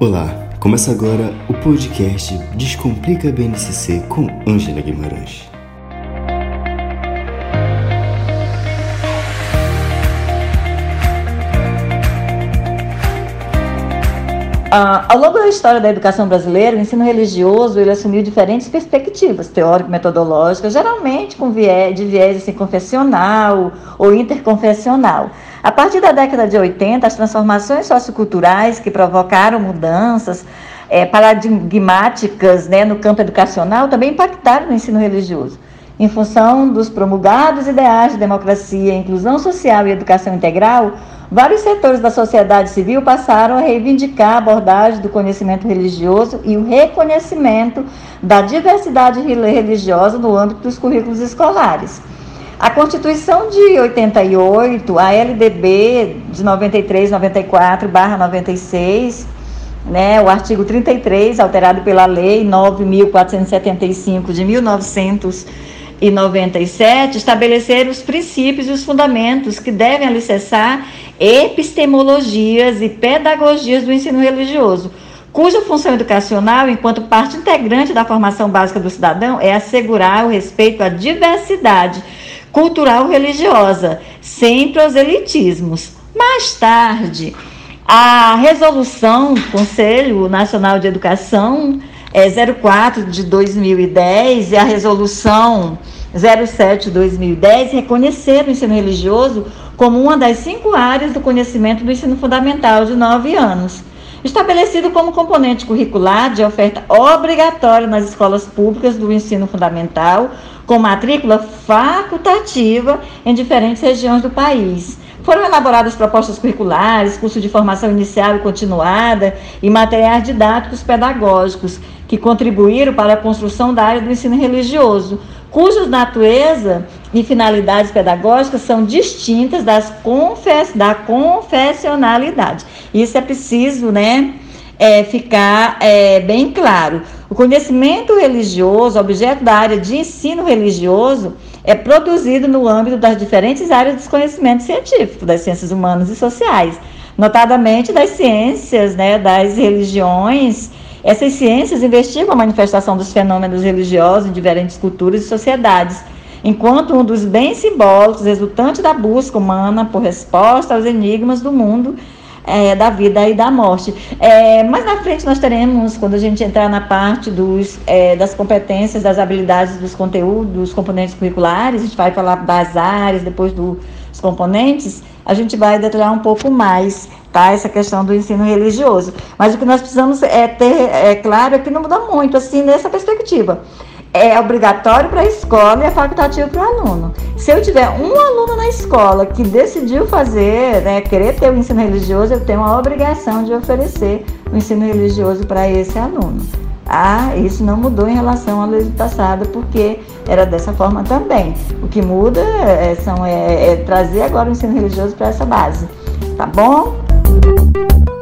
Olá, começa agora o podcast Descomplica BNCC com Ângela Guimarães. Ah, ao longo da história da educação brasileira, o ensino religioso ele assumiu diferentes perspectivas teórico-metodológicas, geralmente com viés, de viés assim, confessional ou interconfessional. A partir da década de 80, as transformações socioculturais que provocaram mudanças é, paradigmáticas né, no campo educacional também impactaram no ensino religioso em função dos promulgados ideais de democracia, inclusão social e educação integral, vários setores da sociedade civil passaram a reivindicar a abordagem do conhecimento religioso e o reconhecimento da diversidade religiosa no âmbito dos currículos escolares. A Constituição de 88, a LDB de 93, 94, barra 96, né, o artigo 33, alterado pela Lei 9.475 de 1900 e 97 estabeleceram os princípios e os fundamentos que devem alicerçar epistemologias e pedagogias do ensino religioso, cuja função educacional, enquanto parte integrante da formação básica do cidadão, é assegurar o respeito à diversidade cultural religiosa, sem proselitismos. Mais tarde, a resolução do Conselho Nacional de Educação é, 04 de 2010 e a resolução 07 de 2010 reconheceram o ensino religioso como uma das cinco áreas do conhecimento do ensino fundamental de nove anos, estabelecido como componente curricular de oferta obrigatória nas escolas públicas do ensino fundamental, com matrícula facultativa em diferentes regiões do país. Foram elaboradas propostas curriculares, curso de formação inicial e continuada e materiais didáticos pedagógicos que contribuíram para a construção da área do ensino religioso, cuja natureza e finalidades pedagógicas são distintas das confess da confessionalidade. Isso é preciso, né? É, ficar é, bem claro. O conhecimento religioso, objeto da área de ensino religioso, é produzido no âmbito das diferentes áreas dos conhecimentos científicos, das ciências humanas e sociais, notadamente das ciências, né, das religiões essas ciências investigam a manifestação dos fenômenos religiosos em diferentes culturas e sociedades, enquanto um dos bens simbólicos resultante da busca humana por resposta aos enigmas do mundo é, da vida e da morte. É, mas na frente nós teremos, quando a gente entrar na parte dos, é, das competências, das habilidades, dos conteúdos, dos componentes curriculares, a gente vai falar das áreas, depois dos componentes, a gente vai detalhar um pouco mais tá? Essa questão do ensino religioso. Mas o que nós precisamos é ter é claro é que não muda muito assim nessa perspectiva. É obrigatório para a escola e é facultativo para o aluno. Se eu tiver um aluno na escola que decidiu fazer, né, querer ter o ensino religioso, eu tenho a obrigação de oferecer o ensino religioso para esse aluno. Ah, isso não mudou em relação à lei passada, porque era dessa forma também. O que muda é, são, é, é trazer agora o ensino religioso para essa base. Tá bom? thank you